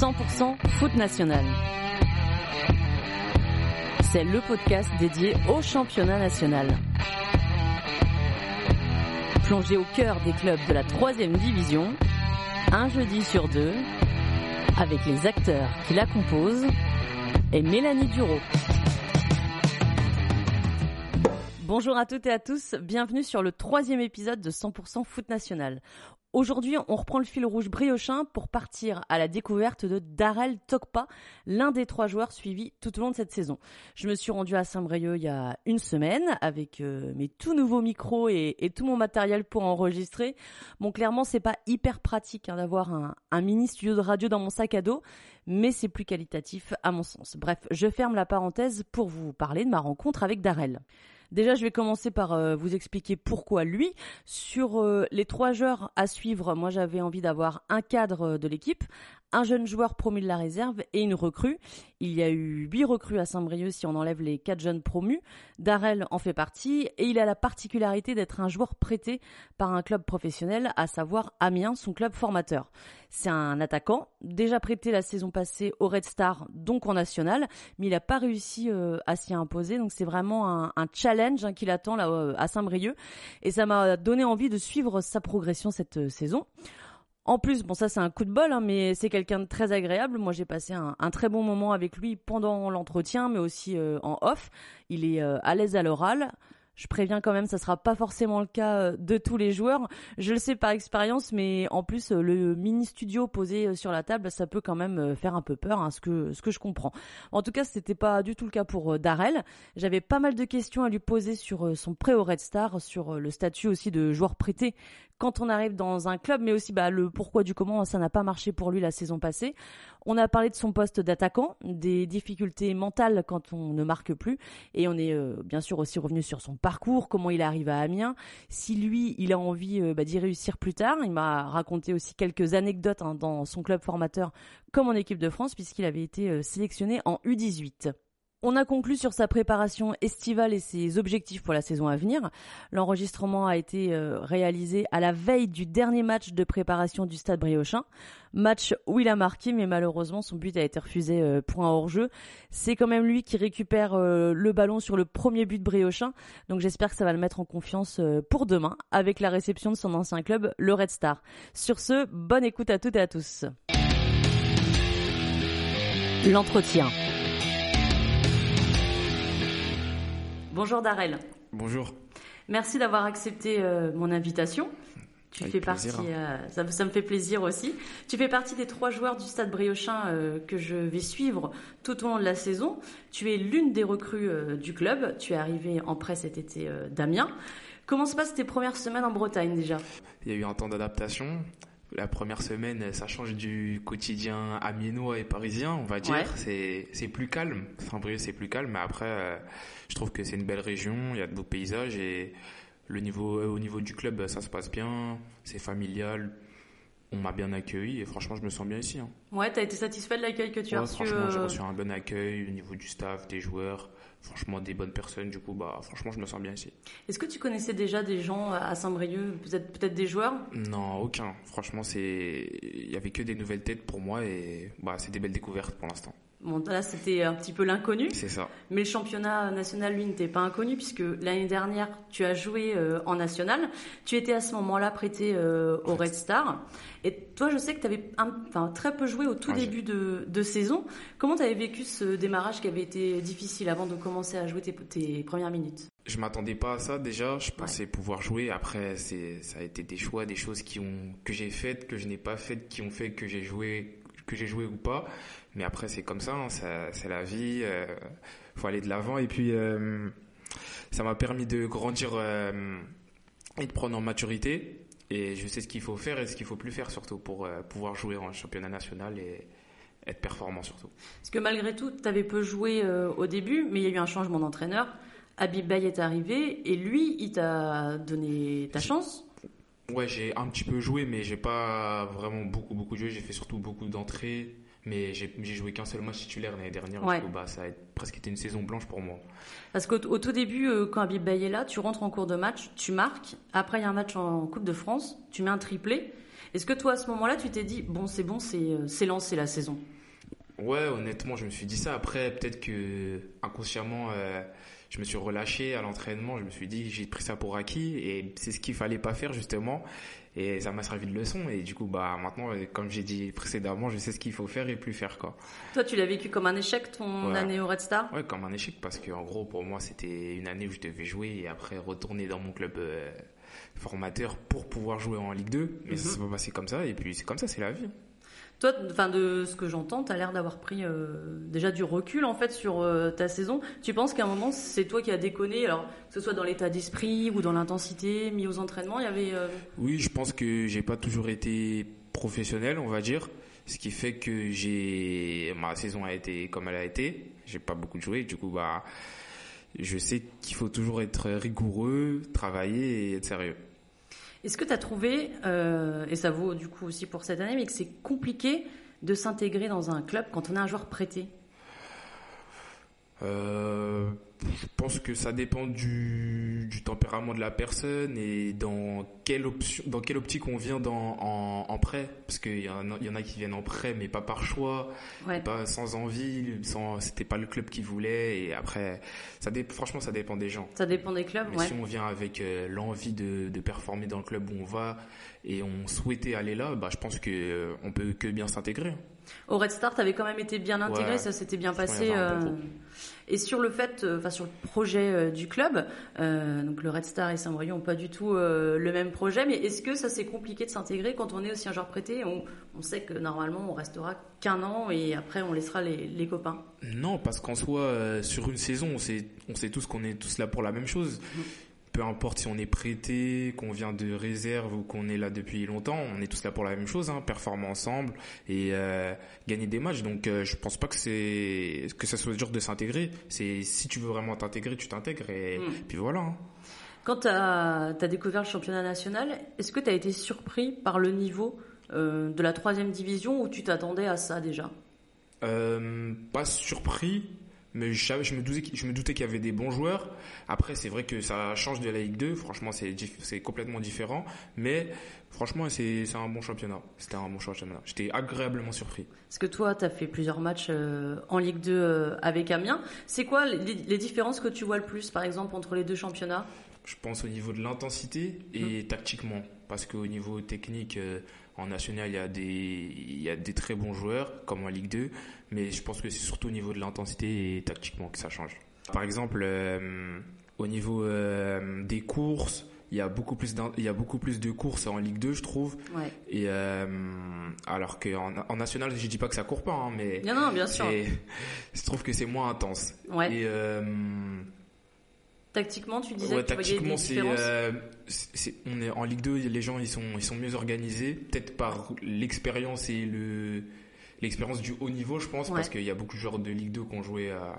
100% foot national. C'est le podcast dédié au championnat national. Plongé au cœur des clubs de la troisième division, un jeudi sur deux, avec les acteurs qui la composent et Mélanie Duro. Bonjour à toutes et à tous, bienvenue sur le troisième épisode de 100% foot national. Aujourd'hui, on reprend le fil rouge briochin pour partir à la découverte de Darrell Tokpa, l'un des trois joueurs suivis tout au long de cette saison. Je me suis rendu à Saint-Brieuc il y a une semaine avec euh, mes tout nouveaux micros et, tout mon matériel pour enregistrer. Bon, clairement, c'est pas hyper pratique hein, d'avoir un, un mini studio de radio dans mon sac à dos, mais c'est plus qualitatif à mon sens. Bref, je ferme la parenthèse pour vous parler de ma rencontre avec Darrell. Déjà, je vais commencer par euh, vous expliquer pourquoi lui. Sur euh, les trois joueurs à suivre, moi j'avais envie d'avoir un cadre euh, de l'équipe, un jeune joueur promu de la réserve et une recrue. Il y a eu huit recrues à Saint-Brieuc si on enlève les quatre jeunes promus. Darrell en fait partie et il a la particularité d'être un joueur prêté par un club professionnel, à savoir Amiens, son club formateur. C'est un attaquant, déjà prêté la saison passée au Red Star, donc en national, mais il n'a pas réussi euh, à s'y imposer. Donc c'est vraiment un, challenge hein, qu'il attend là euh, à Saint-Brieuc et ça m'a donné envie de suivre sa progression cette euh, saison. En plus, bon ça c'est un coup de bol, hein, mais c'est quelqu'un de très agréable. Moi j'ai passé un, très bon moment avec lui pendant l'entretien, mais aussi euh, en off. Il est euh, à l'aise à l'oral. Je préviens quand même, ça sera pas forcément le cas euh, de tous les joueurs. Je le sais par expérience, mais en plus le mini studio posé sur la table, ça peut quand même faire un peu peur, hein, ce que ce que je comprends. En tout cas, c'était pas du tout le cas pour Darrell. J'avais pas mal de questions à lui poser sur son prêt au Red Star, sur le statut aussi de joueur prêté quand on arrive dans un club, mais aussi bah, le pourquoi du comment ça n'a pas marché pour lui la saison passée. On a parlé de son poste d'attaquant, des difficultés mentales quand on ne marque plus, et on est euh, bien sûr aussi revenu sur son parcours, comment il arrive à Amiens, si lui il a envie euh, bah, d'y réussir plus tard. Il m'a raconté aussi quelques anecdotes hein, dans son club formateur comme en équipe de France puisqu'il avait été euh, sélectionné en U18. On a conclu sur sa préparation estivale et ses objectifs pour la saison à venir. L'enregistrement a été euh, réalisé à la veille du dernier match de préparation du Stade Briochin. Match où il a marqué, mais malheureusement son but a été refusé euh, pour un hors-jeu. C'est quand même lui qui récupère euh, le ballon sur le premier but de Briochin. Donc j'espère que ça va le mettre en confiance pour demain avec la réception de son ancien club, le Red Star. Sur ce, bonne écoute à toutes et à tous. L'entretien. Bonjour Darrell. Bonjour. Merci d'avoir accepté euh, mon invitation. Tu fais partie, euh, ça, me fait plaisir aussi. Tu fais partie des trois joueurs du Stade Briochin euh, que je vais suivre tout au long de la saison. Tu es l'une des recrues du club. Tu es arrivé en prêt cet été d'Amiens. Comment se passent tes premières semaines en Bretagne déjà? Il y a eu un temps d'adaptation. La première semaine, ça change du quotidien amiénois et parisien, on va dire. C'est C'est plus calme. Saint-Brieuc, c'est plus calme. Mais après, euh, je trouve que c'est une belle région. Il y a de beaux paysages et le niveau, euh, au niveau du club, ça se passe bien. C'est familial. On m'a bien accueilli et franchement, je me sens bien ici. Hein. Ouais, t'as été satisfait de l'accueil que tu as reçu Franchement, j'ai euh, reçu un bon accueil au niveau du staff, des joueurs franchement des bonnes personnes. Du coup, bah, franchement, je me sens bien ici. Est-ce que tu connaissais déjà des gens à Saint-Brieuc, peut-être peut-être des joueurs? Non, aucun. Franchement, c'est il y avait que des nouvelles têtes pour moi et bah, c'est des belles découvertes pour l'instant. Bon, là, c'était un petit peu l'inconnu. C'est ça. Mais le championnat national, lui, n'était pas inconnu puisque l'année dernière, tu as joué euh, en national. Tu étais à ce moment-là prêté euh, au Red Star. Et toi, je sais que tu avais enfin, très peu joué au tout début de, de, saison. Comment tu avais vécu ce démarrage qui avait été difficile avant de commencer à jouer tes, tes premières minutes? Je m'attendais pas à ça déjà. Je pensais pouvoir jouer. Après, c'est ça a été des choix, des choses qui ont que j'ai faites, que je n'ai pas faites, qui ont fait que j'ai joué que j'ai joué ou pas. Mais après, c'est comme ça, hein, c'est la vie. Euh, faut aller de l'avant. Et puis, euh, ça m'a permis de grandir euh, et de prendre en maturité. Et je sais ce qu'il faut faire et ce qu'il faut plus faire surtout pour euh, pouvoir jouer en championnat national et être performant surtout. Parce que malgré tout, tu avais peu joué au début, mais il y a eu un changement d'entraîneur. Habib Bay est arrivé et lui, il t'a donné ta chance? Ouais, j'ai un petit peu joué, mais j'ai pas vraiment beaucoup beaucoup joué. J'ai fait surtout beaucoup d'entrées, mais j'ai joué qu'un seul match titulaire l'année dernière. Ouais. bah, ça a presque été une saison blanche pour moi. Parce qu'au tout début, euh, quand Habib Baye est là, tu rentres en cours de match, tu marques. Après, il y a un match en Coupe de France, tu mets un triplé. Est-ce que toi, à ce moment-là, tu t'es dit, bon, c'est bon, c'est lancé la saison? Ouais, honnêtement, je me suis dit ça. Après, peut-être que inconsciemment, je me suis relâché à l'entraînement. Je me suis dit, j'ai pris ça pour acquis et c'est ce qu'il fallait pas faire justement. Et ça m'a servi de leçon. Et du coup, bah maintenant, comme j'ai dit précédemment, je sais ce qu'il faut faire et plus faire quoi. Toi, tu l'as vécu comme un échec ton année au Red Star? Ouais, comme un échec parce que en gros, pour moi, c'était une année où je devais jouer et après retourner dans mon club. Euh, formateur pour pouvoir jouer en Ligue 2 mais ça mhm. s'est pas passé comme ça et puis c'est comme ça c'est la vie toi, enfin de ce que j'entends, tu as l'air d'avoir pris euh, déjà du recul en fait sur euh, ta saison. Tu penses qu'à un moment c'est toi qui as déconné, alors que ce soit dans l'état d'esprit ou dans l'intensité mis aux entraînements, il y avait. Euh, oui, je pense que j'ai pas toujours été professionnel, on va dire, ce qui fait que j'ai ma saison a été comme elle a été. J'ai pas beaucoup joué, du coup bah je sais qu'il faut toujours être rigoureux, travailler et être sérieux. Est-ce que tu as trouvé, euh, et ça vaut du coup aussi pour cette année, mais que c'est compliqué de s'intégrer dans un club quand on a un joueur prêté? Euh, je pense que ça dépend du, du, tempérament de la personne et dans quelle option, dans quelle optique on vient dans, en, en prêt, parce qu'il y, en a, y en a qui viennent en prêt mais pas par choix, pas sans envie, sans c'était pas le club qui voulait et après ça dé, franchement ça dépend des gens. Ça dépend des clubs. Mais si on vient avec euh, l'envie de, de performer dans le club où on va et on souhaitait aller là, bah je pense que euh, on peut que bien s'intégrer. Au Red Star, tu avais quand même été bien intégré, ça s'était bien passé. Euh, et sur le fait, euh, enfin sur le projet euh, du club, donc le Red Star et Saint-Brieuc n'ont pas du tout le même projet, mais est-ce que ça c'est compliqué de s'intégrer quand on est aussi un joueur prêté? On, on, sait que normalement on restera qu'un an et après on laissera les, les copains. Non, parce qu'en soi, sur une saison, on sait, on sait tous qu'on est tous là pour la même chose. Mm peu importe si on est prêté, qu'on vient de réserve ou qu'on est là depuis longtemps, on est tous là pour la même chose, hein, performer ensemble et euh, gagner des matchs. Donc euh, je pense pas que c'est que ça soit dur de s'intégrer. C'est si tu veux vraiment t'intégrer, tu t'intègres et hmm. puis voilà. Hein. Quand tu as, découvert le championnat national, est-ce que tu as été surpris par le niveau euh, de la troisième division ou tu t'attendais à ça déjà? Pas surpris, mais je, je me doutais, je me doutais qu'il y avait des bons joueurs. Après, c'est vrai que ça change de la Ligue 2. Franchement, c'est, c'est complètement différent. Mais franchement, c'est, c'est un bon championnat. C'était un bon championnat. J'étais agréablement surpris. Parce que toi, tu as fait plusieurs matchs euh, en Ligue 2 euh, avec Amiens. C'est quoi les, les, différences que tu vois le plus, par exemple, entre les deux championnats? Je pense au niveau de l'intensité et hum. tactiquement. Parce qu'au niveau technique, euh, en national, il y, a des, il y a des très bons joueurs, comme en Ligue 2, mais je pense que c'est surtout au niveau de l'intensité et tactiquement que ça change. Par exemple, euh, au niveau euh, des courses, il y a beaucoup plus il y a beaucoup plus de courses en Ligue 2 je trouve ouais. et euh, alors qu'en en national je dis pas que ça court pas hein, mais non, non bien sûr je trouve que c'est moins intense ouais. et Tactiquement, tu disais que tu voyais des. Euh, on est en Ligue 2, les gens ils sont ils sont mieux organisés, peut-être par l'expérience et le l'expérience du haut niveau, je pense, parce qu'il y a beaucoup de joueurs de Ligue 2 qui ont joué à,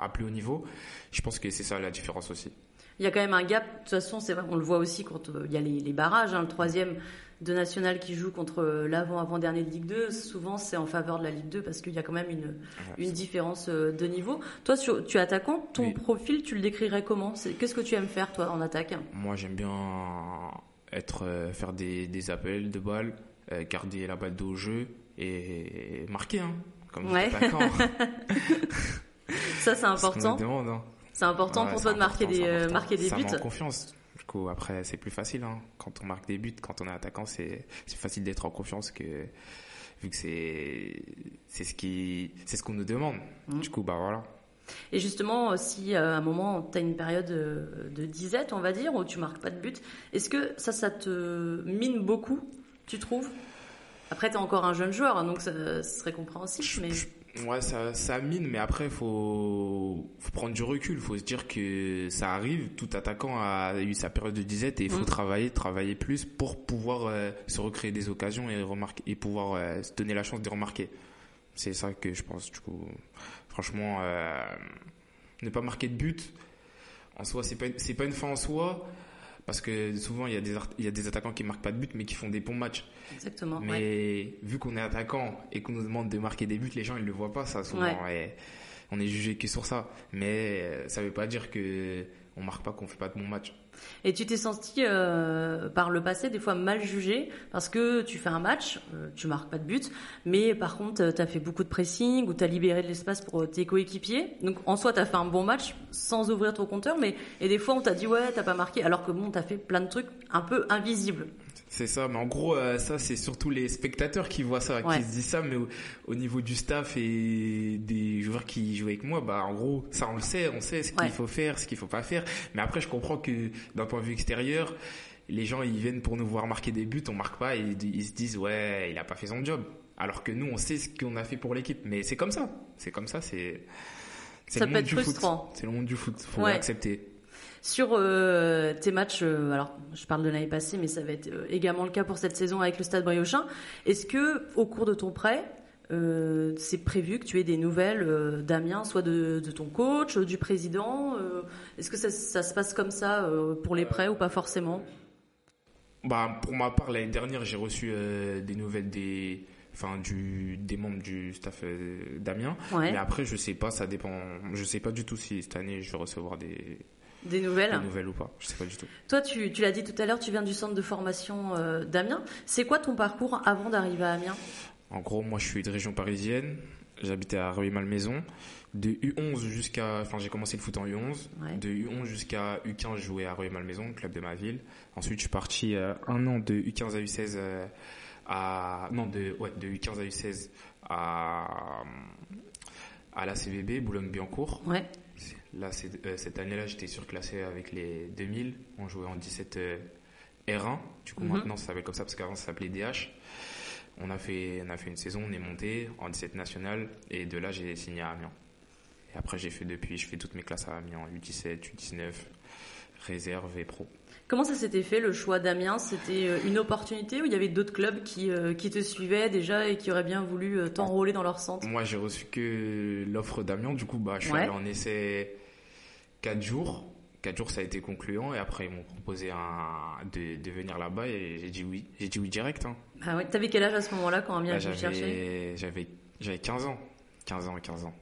à, plus haut niveau. Je pense que c'est ça la différence aussi. Il y a quand même un gap. De toute façon, c'est on le voit aussi quand euh, il y a les, les barrages. Hein, le troisième de national qui joue contre l'avant-avant-dernier de Ligue 2, souvent c'est en faveur de la Ligue 2 parce qu'il y a quand même une, une différence euh, de niveau. Toi, tu es attaquant, ton profil, tu le décrirais comment? Qu'est-ce que tu aimes faire, toi, en attaque? Moi, j'aime bien être, euh, faire des, des appels de balles, euh, garder la balle au jeu et marquer, hein, comme ouais. attaquant. Ça, c'est important. Hein. C'est important pour toi de marquer des, marquer des buts. Ça confiance après, c'est plus facile. Hein. Quand on marque des buts, quand on est attaquant, c'est facile d'être en confiance que vu que c'est c'est ce qui c'est ce qu'on nous demande. Mmh. Du coup, bah voilà. Et justement, si euh, à un moment tu as une période euh, de disette, on va dire, où tu marques pas de but, est-ce que ça, ça te mine beaucoup, tu trouves? Après, tu es encore un jeune joueur, hein, donc ça, serait compréhensible. Mais... Ouais, ça, ça mine, mais après, faut, faut prendre du recul. Faut se dire que ça arrive. Tout attaquant a eu sa période de disette et il faut mm. travailler, travailler plus pour pouvoir euh, se recréer des occasions et remarquer et pouvoir euh, se donner la chance de remarquer. C'est ça que je pense. Du coup, franchement, euh, ne pas marquer de but en soi, c'est pas c'est pas une fin en soi parce que souvent il y a des il y a des attaquants qui marquent pas de but mais qui font des bons matchs. Exactement. Mais vu qu'on est attaquant et qu'on nous demande de marquer des buts, les gens ils le voient pas ça souvent. Et on est jugé que sur ça. Mais ça veut pas dire que on marque pas qu'on fait pas de bons matchs. Et tu t'es senti euh, par le passé des fois mal jugé parce que tu fais un match, euh, tu marques pas de but, mais par contre tu as fait beaucoup de pressing ou tu as libéré de l'espace pour tes coéquipiers. Donc en soi tu as fait un bon match sans ouvrir ton compteur, mais et des fois on t'a dit ouais t'as pas marqué alors que bon t'as fait plein de trucs un peu invisibles. C'est ça, mais en gros, euh, ça, c'est surtout les spectateurs qui voient ça, qui se disent ça, mais au, niveau du staff et des joueurs qui jouent avec moi, bah, en gros, ça, on le sait, on sait ce qu'il faut faire, ce qu'il faut pas faire. Mais après, je comprends que d'un point de vue extérieur, les gens, ils viennent pour nous voir marquer des buts, on marque pas, et ils se disent, ouais, il a pas fait son job. Alors que nous, on sait ce qu'on a fait pour l'équipe. Mais c'est comme ça. C'est comme ça, c'est, c'est le monde du foot. C'est le monde du foot. Faut l'accepter. Sur euh, tes matchs, euh, alors je parle de l'année passée, mais ça va être euh, également le cas pour cette saison avec le Stade Briochin. Est-ce que au cours de ton prêt, c'est prévu que tu aies des nouvelles, Damien, soit de, ton coach, du président Est-ce que ça, se passe comme ça pour les prêts ou pas forcément? Bah, Pour ma part, l'année dernière, j'ai reçu des nouvelles des, enfin, du, des membres du staff Damien. Mais après, je sais pas, ça dépend. Je sais pas du tout si cette année, je vais recevoir des, des nouvelles Des nouvelles ou pas, je sais pas du tout. Toi, tu, tu l'as dit tout à l'heure, tu viens du centre de formation euh, d'Amiens. C'est quoi ton parcours avant d'arriver à Amiens? En gros, moi, je suis de région parisienne. J'habitais à Rueil-Malmaison. De U11 jusqu'à, enfin, j'ai commencé le foot en U11. De U11 jusqu'à U15, je jouais à Rueil-Malmaison, club de ma ville. Ensuite, je suis parti euh, un an de U15 à U16 euh, à, non, de, ouais, de U15 à U16 à, à la CVB, Boulogne-Billancourt. Ouais. Là, euh, cette année-là, j'étais surclassé avec les 2000. On jouait en 17 euh, R1. Du coup, mhm. maintenant, ça s'appelle comme ça parce qu'avant, ça s'appelait DH. On a, fait, on a fait une saison, on est monté en 17 national. Et de là, j'ai signé à Amiens. Et après, j'ai fait depuis, je fais toutes mes classes à Amiens, U17, U19, réserve et pro. Comment ça s'était fait le choix d'Amiens C'était euh, une opportunité ou il y avait d'autres clubs qui, qui te suivaient déjà et qui auraient bien voulu t'enrôler dans leur centre? Moi j'ai reçu que l'offre d'Amiens, du coup bah, je suis allé en essai 4 jours. 4 jours, ça a été concluant. Et après, ils m'ont proposé un, de, de venir là-bas et j'ai dit oui. J'ai dit oui direct. Hein. Ah ouais. T'avais quel âge à ce moment-là quand Amiens bah, chercher? J'avais, j'avais 15 ans. 15 ans, 15 ans.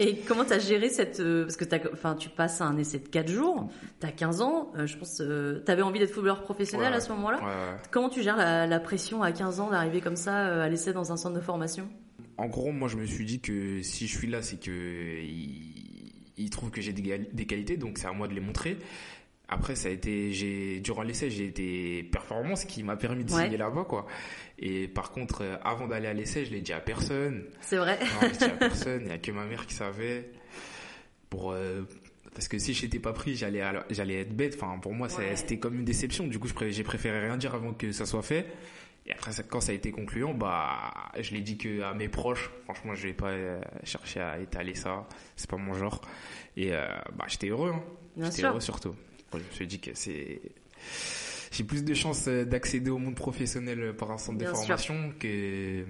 Et comment t'as géré cette euh, parce que enfin tu passes un essai de 4 jours, t'as 15 ans, euh, je pense euh, t'avais envie d'être footballeur professionnel à ce moment-là. Comment tu gères la, la, pression à 15 ans d'arriver comme ça à l'essai dans un centre de formation? En gros, moi je me suis dit que si je suis là, c'est que il trouve que j'ai des, qualités, donc c'est à moi de les montrer. Après, ça a été, j'ai durant l'essai, j'ai été performant, ce qui m'a permis de signer là-bas, quoi. Et par contre, euh, avant d'aller à l'essai, je l'ai dit à personne. C'est vrai. Non, je l'ai dit à personne. Il y a que ma mère qui savait. Pour euh, parce que si je n'étais pas pris, j'allais j'allais être bête. Enfin, pour moi, c'était comme une déception. Du coup, j'ai préféré rien dire avant que ça soit fait. Et après, quand ça a été concluant, bah, je l'ai dit que à mes proches. Franchement, je vais pas euh, chercher à étaler ça. C'est pas mon genre. Et euh, bah, j'étais heureux. Hein. J'étais heureux surtout. Je me suis dit que c'est j'ai plus de chances euh, d'accéder au monde professionnel par un centre de formation que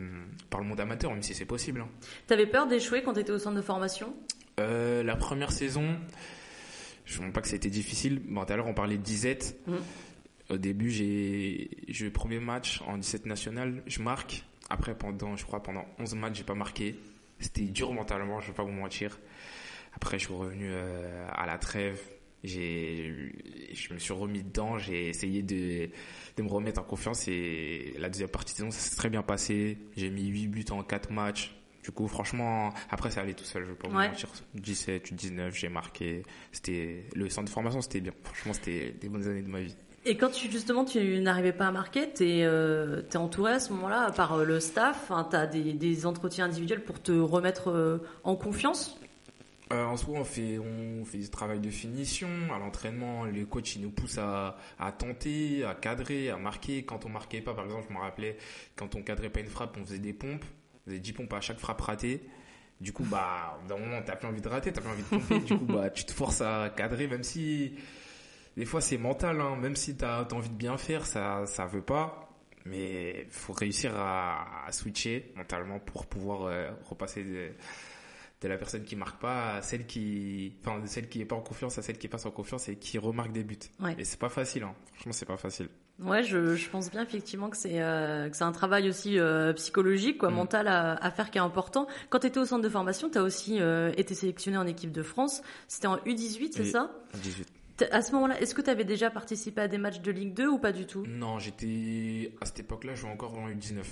par le monde amateur, même si c'est possible. Hein. T'avais peur d'échouer quand t'étais au centre de formation? Euh, La première saison, je ne pas que c'était difficile. Bon, tout à l'heure, on parlait de disette. Mmh. Au début, j'ai joué le premier match en 17 national, je marque. Après, pendant, je crois, pendant 11 matchs, j'ai pas marqué. C'était dur mentalement, je vais pas vous mentir. Après, je suis revenu euh, à la trêve. J'ai, je me suis remis dedans. J'ai essayé de, de me remettre en confiance et la deuxième partie de saison, ça s'est très bien passé. J'ai mis 8 buts en 4 matchs. Du coup, franchement, après, ça allait tout seul, je vais pas vous mentir. 17, 19, j'ai marqué. C'était, le centre de formation, c'était bien. Franchement, c'était des bonnes années de ma vie. Et quand tu, justement tu n'arrivais pas à marquer, tu es, euh, entouré à ce moment-là par euh, le staff, tu as des, des, entretiens individuels pour te remettre euh, en confiance? En soi, on fait, on fait du travail de finition. À l'entraînement, les coachs nous poussent à, tenter, à cadrer, à marquer. Quand on marquait pas, par exemple, je me rappelais, quand on cadrait pas une frappe, on faisait des pompes. On faisait 10 pompes à chaque frappe ratée. Du coup, bah, d'un moment, t'as plus envie de rater, t'as plus envie de pomper. du coup, bah, tu te forces à cadrer, même si des fois c'est mental, hein. même si tu as, envie de bien faire, ça ça veut pas. Mais faut réussir à, switcher mentalement pour pouvoir euh, repasser de, la personne qui marque pas à celle qui, enfin de celle qui est pas en confiance à celle qui passe en confiance et qui remarque des buts. Et c'est pas facile, hein. franchement c'est pas facile. Ouais, je, je, pense bien effectivement que c'est euh, que c'est un travail aussi euh, psychologique, quoi, mm. mental à, à, faire qui est important. Quand tu étais au centre de formation, tu as aussi été sélectionné en équipe de France. C'était en U18, c'est ça? U18. À ce moment-là, est-ce que tu avais déjà participé à des matchs de Ligue 2 ou pas du tout? Non, j'étais à cette époque-là, je jouais encore en U19.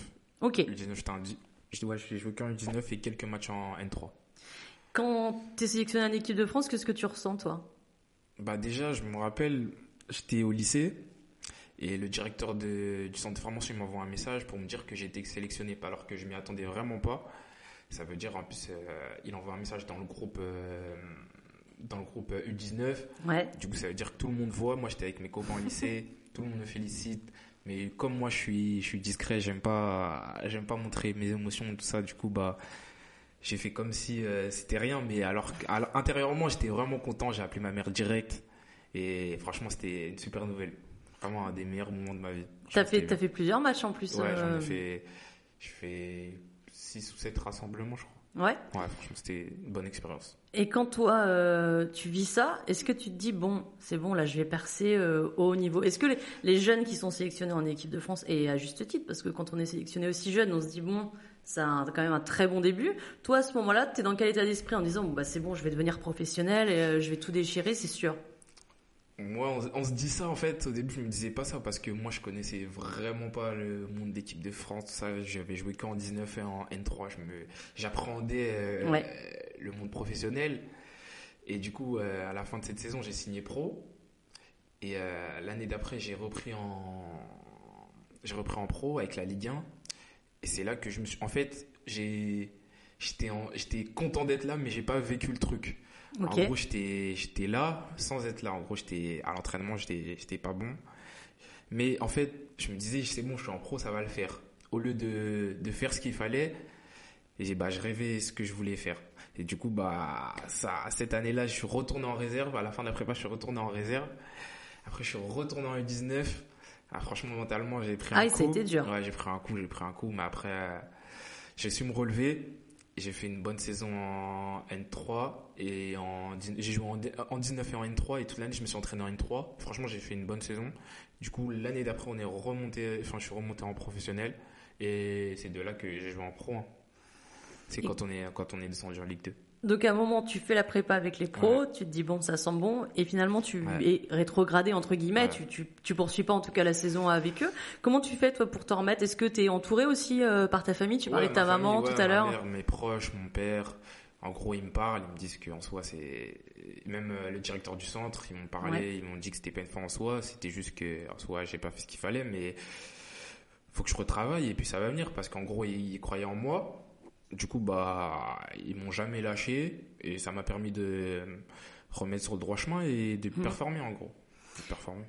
Ok. U19, j'étais un... Je ouais, j'ai joué qu'en U19 et quelques matchs en N3. Quand tu es sélectionné en équipe de France, qu'est-ce que tu ressens toi? Bah déjà, je me rappelle, j'étais au lycée et le directeur de, du centre de formation m'envoie un message pour me dire que j'ai été sélectionné, alors que je m'y attendais vraiment pas. Ça veut dire, en plus, euh, il envoie un message dans le groupe, euh, dans le groupe U19. Ouais. Du coup, ça veut dire que tout le monde voit. Moi, j'étais avec mes copains au lycée, tout le monde me félicite. Mais comme moi, je suis, je suis discret, j'aime pas, j'aime pas montrer mes émotions, tout ça. Du coup, bah, j'ai fait comme si euh, c'était rien. Mais alors, alors intérieurement, j'étais vraiment content. J'ai appelé ma mère direct. Et franchement, c'était une super nouvelle. Vraiment un des meilleurs moments de ma vie. T'as fait, as fait plusieurs matchs en plus. Ouais, j'en ai fait, j'ai fait 6 ou 7 rassemblements, je crois. Ouais. Ouais, franchement, c'était une bonne expérience. Et quand toi, euh, tu vis ça, est-ce que tu te dis, bon, c'est bon, là, je vais percer euh, au haut niveau? Est-ce que les, les, jeunes qui sont sélectionnés en équipe de France, et à juste titre, parce que quand on est sélectionné aussi jeune, on se dit, bon, c'est quand même un très bon début. Toi, à ce moment-là, tu es dans quel état d'esprit en disant, bon, bah, c'est bon, je vais devenir professionnel et euh, je vais tout déchirer, c'est sûr? Moi, on, on, se dit ça en fait. Au début, je me disais pas ça parce que moi, je connaissais vraiment pas le monde d'équipe de France. Ça, j'avais joué qu'en 19 et en N3. Je me, j'appréhendais euh, ouais. le monde professionnel. Et du coup, euh, à la fin de cette saison, j'ai signé pro. Et l'année d'après, j'ai repris en, j'ai repris en pro avec la Ligue 1. Et c'est là que je me suis, en fait, j'ai, j'étais, j'étais content d'être là, mais j'ai pas vécu le truc. Okay. En gros, j'étais, j'étais là sans être là. En gros, j'étais à l'entraînement, j'étais, j'étais pas bon. Mais en fait, je me disais, c'est bon, je suis en pro, ça va le faire. Au lieu de, de faire ce qu'il fallait, et bah, je rêvais ce que je voulais faire. Et du coup, bah, ça, cette année-là, je suis retourné en réserve. À la fin de la prépa, je suis retourné en réserve. Après, je suis retourné en U19. Ah, franchement, mentalement, j'ai pris un ah, coup. Ah, c'était dur. Ouais, j'ai pris un coup, j'ai pris un coup. Mais après, euh, j'ai su me relever j'ai fait une bonne saison en N3 et en j'ai joué en, en, 19 et en N3 et toute l'année je me suis entraîné en N3. Franchement, j'ai fait une bonne saison. Du coup, l'année d'après, on est remonté enfin je suis remonté en professionnel et c'est de là que j'ai joué en pro. Hein. C'est quand on est quand on est descendu en Ligue 2. Donc à un moment, tu fais la prépa avec les pros, Ouais. tu te dis bon, ça sent bon, et finalement tu Ouais. es rétrogradé entre guillemets, Ouais. tu, tu, tu poursuis pas en tout cas la saison avec eux. Comment tu fais toi pour t'en remettre? Est-ce que tu es entouré aussi euh, par ta famille? Tu parlais de ta ma maman tout à ma l'heure. mes proches, mon père. En gros, ils me parlent, ils me disent qu'en soi, c'est même euh, le directeur du centre, ils m'ont parlé, ils m'ont dit que c'était pas une fin en soi, c'était juste que en soi, j'ai pas fait ce qu'il fallait, mais faut que je retravaille et puis ça va venir parce qu'en gros, ils, ils croyaient en moi. Du coup, bah, ils m'ont jamais lâché et ça m'a permis de me remettre sur le droit chemin et de Hmm. performer en gros. De performer.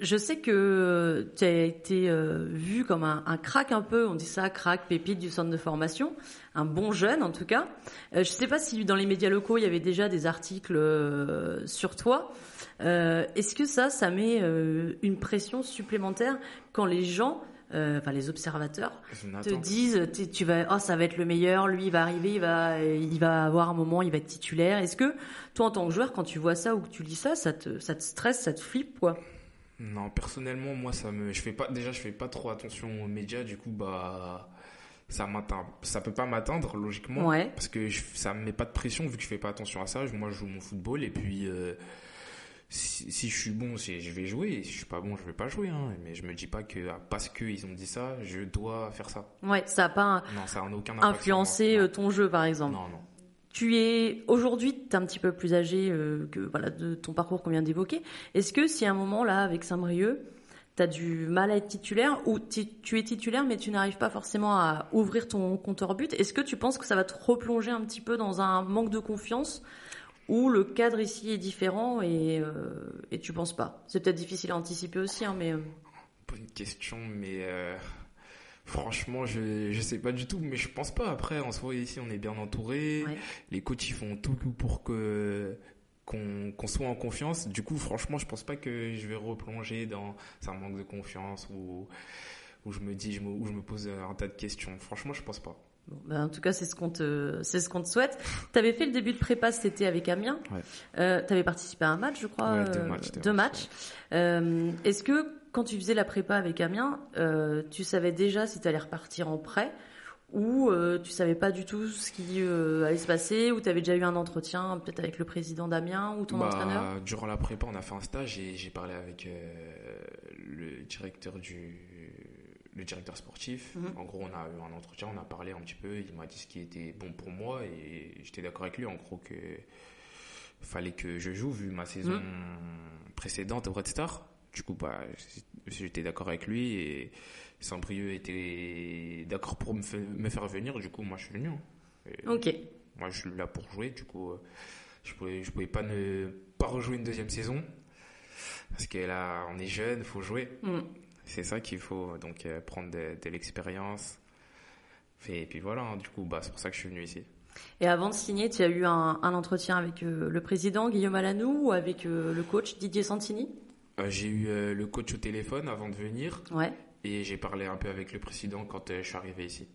Je, sais que tu as été euh, vu comme un, un crack un peu, on dit ça, crack, pépite du centre de formation, un bon jeune en tout cas. Euh, je sais pas si dans les médias locaux il y avait déjà des articles euh, sur toi. Euh, Est-ce que ça, ça met euh, une pression supplémentaire quand les gens, euh, enfin les observateurs, te disent, tu tu vas, oh ça va être le meilleur, lui il va arriver, il va, il va avoir un moment, il va être titulaire. Est-ce que toi en tant que joueur, quand tu vois ça ou que tu lis ça, ça te, ça te stresse, ça te flippe quoi? Non, personnellement, moi, ça me, je fais pas, déjà, je fais pas trop attention aux médias, du coup, bah, ça m'atteint, ça peut pas m'atteindre, logiquement. Ouais. Parce que je, ça me met pas de pression, vu que je fais pas attention à ça. Moi, je joue mon football, et puis, euh, si, si je suis bon, je vais jouer, et si je suis pas bon, je vais pas jouer, hein. Mais je me dis pas que, ah, parce que ils ont dit ça, je dois faire ça. Ouais, ça a pas Non, ça a aucun influencé euh, ton jeu par exemple. Non, non. Tu es aujourd'hui, tu es un petit peu plus âgé euh, que voilà de ton parcours qu'on vient d'évoquer. Est-ce que si à un moment là avec Saint-Brieuc, tu as du mal à être titulaire ou tu es titulaire mais tu n'arrives pas forcément à ouvrir ton compteur but, est-ce que tu penses que ça va te replonger un petit peu dans un manque de confiance ou le cadre ici est différent et, euh, et tu penses pas C'est peut-être difficile à anticiper aussi, hein, mais euh, Bonne question, mais euh, franchement, je je sais pas du tout, mais je pense pas. Après, en soi, ici, on est bien entouré. Ouais. Les coachs, ils font tout pour que qu'on soit en confiance. Du coup, franchement, je pense pas que je vais replonger dans un manque de confiance ou où je me dis, je me, où je me pose un tas de questions. Franchement, je pense pas. Bon, bah, en tout cas, c'est ce qu'on te, c'est ce qu'on te souhaite. Tu avais fait le début de prépa cet été avec Amiens. Ouais. Euh, tu avais participé à un match, je crois. Ouais, deux euh, matchs, deux deux matchs, matchs. Euh, Est-ce que quand tu faisais la prépa avec Amiens, euh, tu savais déjà si tu allais repartir en prêt ou euh, tu savais pas du tout ce qui euh, allait se passer, ou tu avais déjà eu un entretien peut-être avec le président Damien ou ton Bah, entraîneur? Durant la prépa, on a fait un stage et j'ai parlé avec euh, le directeur du le directeur sportif. Mhm. En gros, on a eu un entretien, on a parlé un petit peu. Il m'a dit ce qui était bon pour moi et j'étais d'accord avec lui. En gros, que fallait que je joue vu ma saison Mhm. précédente au Red Star. Du coup, bah, j'étais d'accord avec lui et Saint-Brieuc était d'accord pour me, fa- me faire venir. Du coup, moi, je suis venu. hein. Et- Ok. moi, je suis là pour jouer. Du coup, euh, je pouvais, je pouvais pas ne pas rejouer une deuxième saison. Parce que là, on est jeune, faut jouer. Mm. C'est ça qu'il faut. Donc, euh, prendre de, de l'expérience. Et puis voilà, hein, du coup, bah, c'est pour ça que je suis venu ici. Et avant de signer, tu as eu un, un entretien avec euh, le président Guillaume Alanou ou avec euh, le coach Didier Santini? J'ai eu le coach au téléphone avant de venir. Ouais. Et j'ai parlé un peu avec le président quand je suis arrivé ici.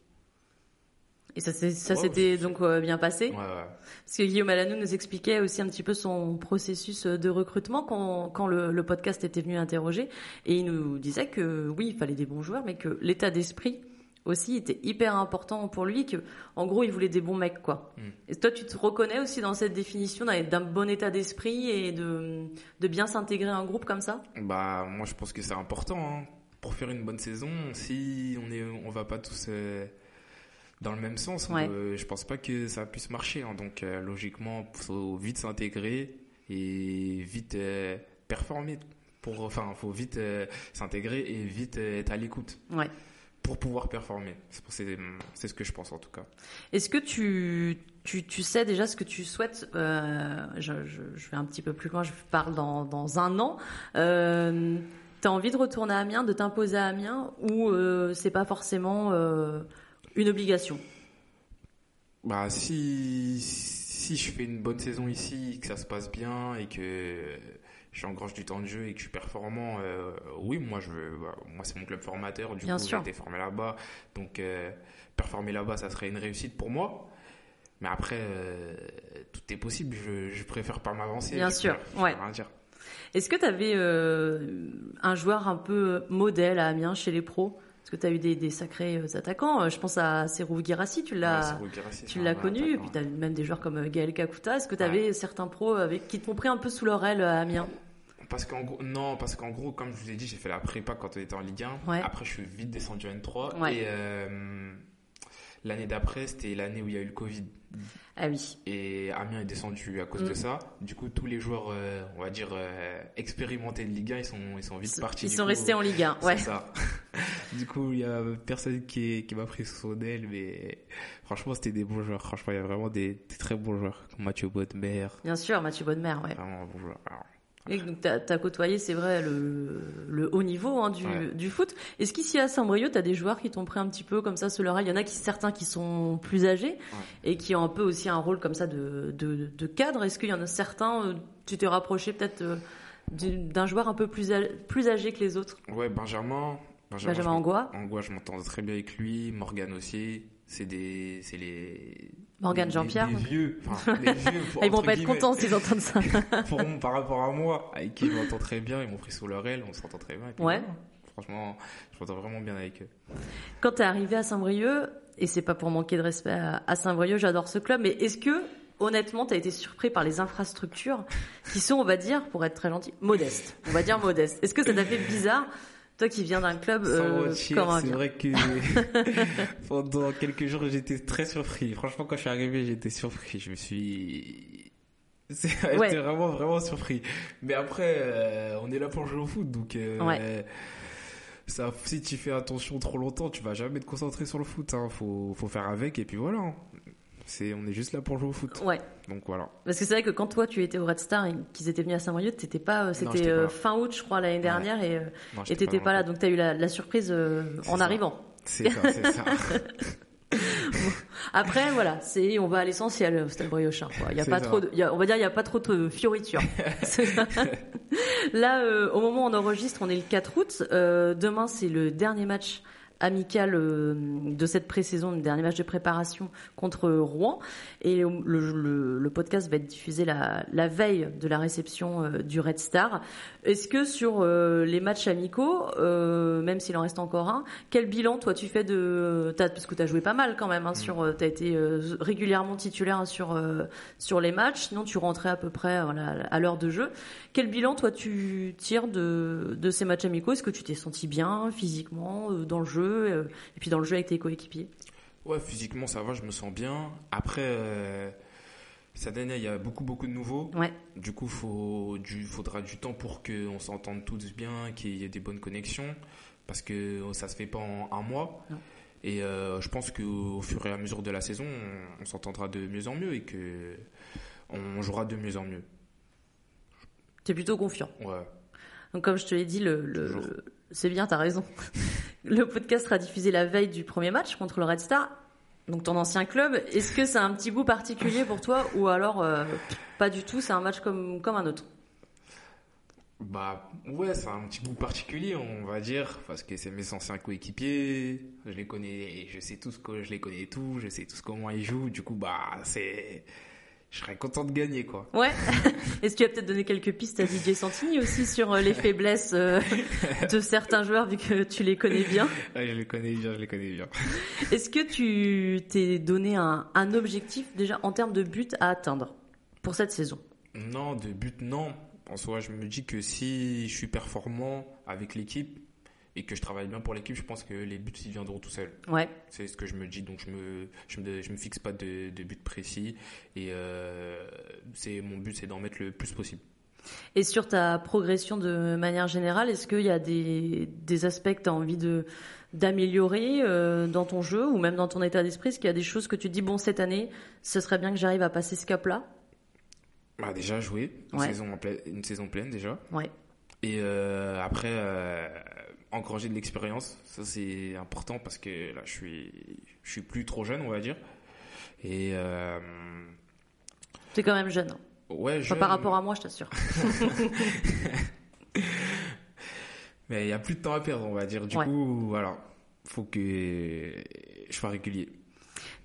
Et ça, s'était donc euh, bien passé Ouais, ouais. Parce que Guillaume Alanou nous expliquait aussi un petit peu son processus de recrutement quand, quand le, le podcast était venu l'interroger. Et il nous disait que oui, il fallait des bons joueurs, mais que l'état d'esprit aussi était hyper important pour lui, que en gros, il voulait des bons mecs, quoi. Mm. Et toi, tu te reconnais aussi dans cette définition d'un d'un bon état d'esprit et de, de bien s'intégrer à un groupe comme ça? Bah, moi, je pense que c'est important. hein. Pour faire une bonne saison, si on est, on va pas tous euh, dans le même sens, Ouais. euh, je pense pas que ça puisse marcher. hein. Donc, euh, logiquement, faut vite s'intégrer et vite euh, performer. Pour, enfin, faut vite euh, s'intégrer et vite euh, être à l'écoute Ouais. pour pouvoir performer. C'est ce que je pense en tout cas. Est-ce que tu, tu, tu sais déjà ce que tu souhaites je, je, je vais un petit peu plus loin, je parle dans, dans un an. T'as envie de retourner à Amiens, de t'imposer à Amiens, ou euh, c'est pas forcément euh, une obligation Bah si si je fais une bonne saison ici, que ça se passe bien et que j'engrange du temps de jeu et que je suis performant, euh, oui moi je veux, bah, moi c'est mon club formateur, du Bien coup j'ai été formé là-bas, donc euh, performer là-bas ça serait une réussite pour moi. Mais après euh, tout est possible, je, je préfère pas m'avancer. Bien sûr, préfère- ouais. rien dire. Est-ce que tu avais un joueur un peu modèle à Amiens chez les pros? Parce que tu as eu des, des sacrés euh, attaquants. Je pense à Serou Girassi, tu l'as c'est tu c'est connu. Et puis tu as même des joueurs comme euh, Gaël Kakuta. Est-ce que tu Ouais. avais certains pros avec, qui t'ont pris un peu sous leur aile à Amiens? Parce qu'en gros, non, parce qu'en gros, comme je vous ai dit, j'ai fait la prépa quand on était en Ligue 1. Ouais. Après, je suis vite descendu en N3. Ouais. Et euh, l'année d'après, c'était l'année où il y a eu le Covid. Ah oui. Et Amiens est descendu à cause Mm. de ça. Du coup, tous les joueurs, euh, on va dire, euh, expérimentés de Ligue 1, ils sont, ils sont vite partis. Ils sont coup, restés en Ligue 1. c'est Ouais. ça. du coup, il y a personne qui, qui m'a pris sous son aile, mais franchement, c'était des bons joueurs. Franchement, il y a vraiment des, des très bons joueurs, comme Mathieu Bodmer. Bien sûr, Mathieu Bonnemer, ouais. Vraiment bons joueurs. Alors, Et donc, t'as as côtoyé, c'est vrai, le, le haut niveau hein, du, Ouais. du foot. Est-ce qu'ici à Saint-Brieuc, t'as des joueurs qui t'ont pris un petit peu comme ça sous leur Il y en a qui, certains qui sont plus âgés et qui ont un peu aussi un rôle comme ça de, de, de cadre. Est-ce qu'il y en a certains, euh, tu t'es rapproché peut-être euh, d'un joueur un peu plus, plus âgé que les autres? Ouais, Benjamin. Benjamin m'en- Angois. Angois, je m'entends très bien avec lui. Morgan aussi. C'est des, c'est les. Morgane des- Jean-Pierre. Des, vieux. Enfin, des vieux. pour- Ah, Ils vont pas être contents s'ils entendent ça. Pour, par rapport à moi, avec qui je m'entends très bien, ils m'ont pris sous leur aile, on s'entend très bien. Ouais. Franchement, je m'entends vraiment bien avec eux. Quand t'es arrivé à Saint-Brieuc, et c'est pas pour manquer de respect à, Saint-Brieuc, j'adore ce club, mais est-ce que, honnêtement, t'as été surpris par les infrastructures qui sont, on va dire, pour être très gentil, modestes. On va dire modestes. Est-ce que ça t'a fait bizarre, toi qui viens d'un club euh, c'est vrai que pendant quelques jours, j'étais très surpris. Franchement, quand je suis arrivé, j'étais surpris. Je me suis. Ouais. J'étais vraiment, vraiment surpris. Mais après, euh, on est là pour jouer au foot, donc. euh, Ouais. Ça, si tu fais attention trop longtemps, tu vas jamais te concentrer sur le foot. Hein. Faut, faut faire avec et puis voilà. Hein. C'est, on est juste là pour jouer au foot. Ouais. Donc voilà. Parce que c'est vrai que quand toi tu étais au Red Star et qu'ils étaient venus à Saint-Brieuc, t'étais pas, euh, c'était euh, fin août, je crois, l'année dernière, et euh, Non, et j'étais t'étais pas là, donc t'as eu la, la surprise euh, C'est en ça. arrivant. C'est ça, c'est ça. Après, voilà, c'est, on va à l'essentiel au Stade Briochin, quoi. Il y a C'est pas ça. trop de, il y a- on va dire, il y a pas trop de fioritures. Là, euh, au moment où on enregistre, on est le 4 août. Euh, demain, c'est le dernier match amical de cette pré-saison, le dernier match de préparation contre Rouen. Et le, podcast va être diffusé la, la, veille de la réception du Red Star. Est-ce que sur les matchs amicaux, même s'il en reste encore un, quel bilan toi tu fais de... parce que tu as joué pas mal quand même, hein, mm. sur, tu as été régulièrement titulaire sur, sur les matchs, sinon tu rentrais à peu près à l'heure de jeu. Quel bilan toi tu tires de, de ces matchs amicaux? Est-ce que tu t'es senti bien physiquement dans le jeu? Euh, et puis dans le jeu avec tes coéquipiers Ouais, physiquement ça va, je me sens bien. Après, euh, cette année il y a beaucoup beaucoup de nouveaux. Ouais. Du coup, faut du, faudra du temps pour qu'on s'entende tous bien, qu'il y ait des bonnes connexions, parce que ça se fait pas en un mois. Et euh, je pense qu'au fur et à mesure de la saison, on, s'entendra de mieux en mieux et que on jouera de mieux en mieux. es plutôt confiant. Ouais. Donc comme je te l'ai dit, le, le... c'est bien, t'as raison. Le podcast sera diffusé la veille du premier match contre le Red Star. Donc ton ancien club, est-ce que c'est un petit goût particulier pour toi ou alors euh, pas du tout, c'est un match comme, comme un autre? Bah ouais, c'est un petit goût particulier, on va dire, parce que c'est mes anciens coéquipiers, je les connais, je sais tous que je les connais tous, je sais tous comment ils jouent, du coup bah c'est je serais content de gagner, quoi. Ouais. Est-ce que tu as peut-être donné quelques pistes à Didier Santini aussi sur euh, les faiblesses euh, de certains joueurs, vu que tu les connais bien? Ouais, Je les connais bien, je les connais bien. Est-ce que tu t'es donné un, un objectif déjà en termes de but à atteindre pour cette saison? Non, de but, non. En soi, je me dis que si je suis performant avec l'équipe, et que je travaille bien pour l'équipe, je pense que les buts ils viendront tout seuls. Ouais. C'est ce que je me dis, donc je me je me, je me fixe pas de, de but précis et euh, c'est mon but c'est d'en mettre le plus possible. Et sur ta progression de manière générale, est-ce qu'il y a des, des aspects que tu as envie de d'améliorer euh, dans ton jeu ou même dans ton état d'esprit? Est-ce qu'il y a des choses que tu dis bon cette année, ce serait bien que j'arrive à passer ce cap-là? Bah déjà jouer une saison pleine, une saison pleine déjà. Ouais. Et euh, après euh, engranger de l'expérience. Ça, c'est important parce que là, je suis, je suis plus trop jeune, on va dire. Et. Euh... T'es quand même jeune. Hein. Ouais, jeune. par rapport à moi, je t'assure. Mais il y a plus de temps à perdre, on va dire. Du coup, voilà. Faut que je sois régulier.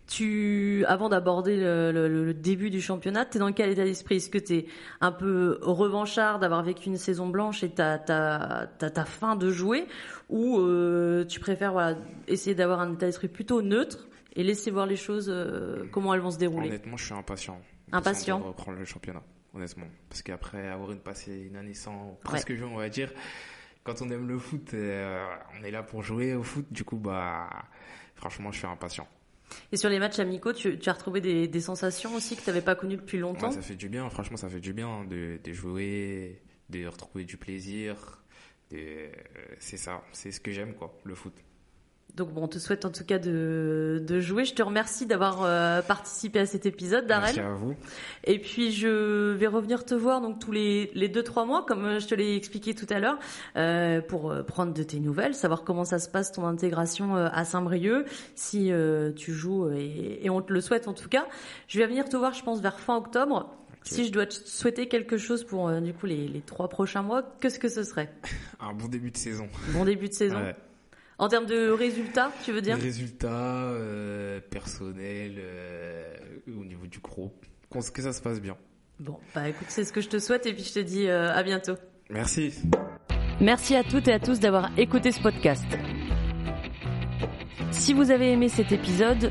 Tu, avant d'aborder le, début du championnat, tu es dans quel état d'esprit? Est-ce que tu es un peu revanchard d'avoir vécu une saison blanche et tu as, ta fin de jouer? Ou euh, tu préfères voilà, essayer d'avoir un état d'esprit plutôt neutre et laisser voir les choses, euh, comment elles vont se dérouler? Honnêtement, je suis impatient. Impatient de reprendre le championnat, honnêtement. Parce qu'après avoir une, passé une année sans presque jouer, on va dire, quand on aime le foot, euh, on est là pour jouer au foot. Du coup, bah, franchement, je suis impatient. Et sur les matchs amicaux, tu, as retrouvé des, sensations aussi que tu n'avais pas connues depuis longtemps Ça fait du bien, franchement, ça fait du bien de, de jouer, de retrouver du plaisir. C'est ça, c'est ce que j'aime, quoi, le foot. Donc bon, on te souhaite en tout cas de, de jouer. Je te remercie d'avoir euh, participé à cet épisode, Darrell. Merci à vous. Et puis je vais revenir te voir donc tous les les deux trois mois, comme je te l'ai expliqué tout à l'heure, euh, pour euh, prendre de tes nouvelles, savoir comment ça se passe ton intégration à Saint-Brieuc, si tu joues et, et, on te le souhaite en tout cas. Je vais venir te voir, je pense, vers fin octobre. Si je dois te souhaiter quelque chose pour du coup les, les trois prochains mois, qu'est-ce que ce serait? Un bon début de saison. Bon début de saison. Ouais. En termes de résultats, tu veux dire Résultats euh, personnels euh, au niveau du groupe. Que ça se passe bien. Bon, bah écoute, c'est ce que je te souhaite et puis je te dis euh, à bientôt. Merci. Merci à toutes et à tous d'avoir écouté ce podcast. Si vous avez aimé cet épisode,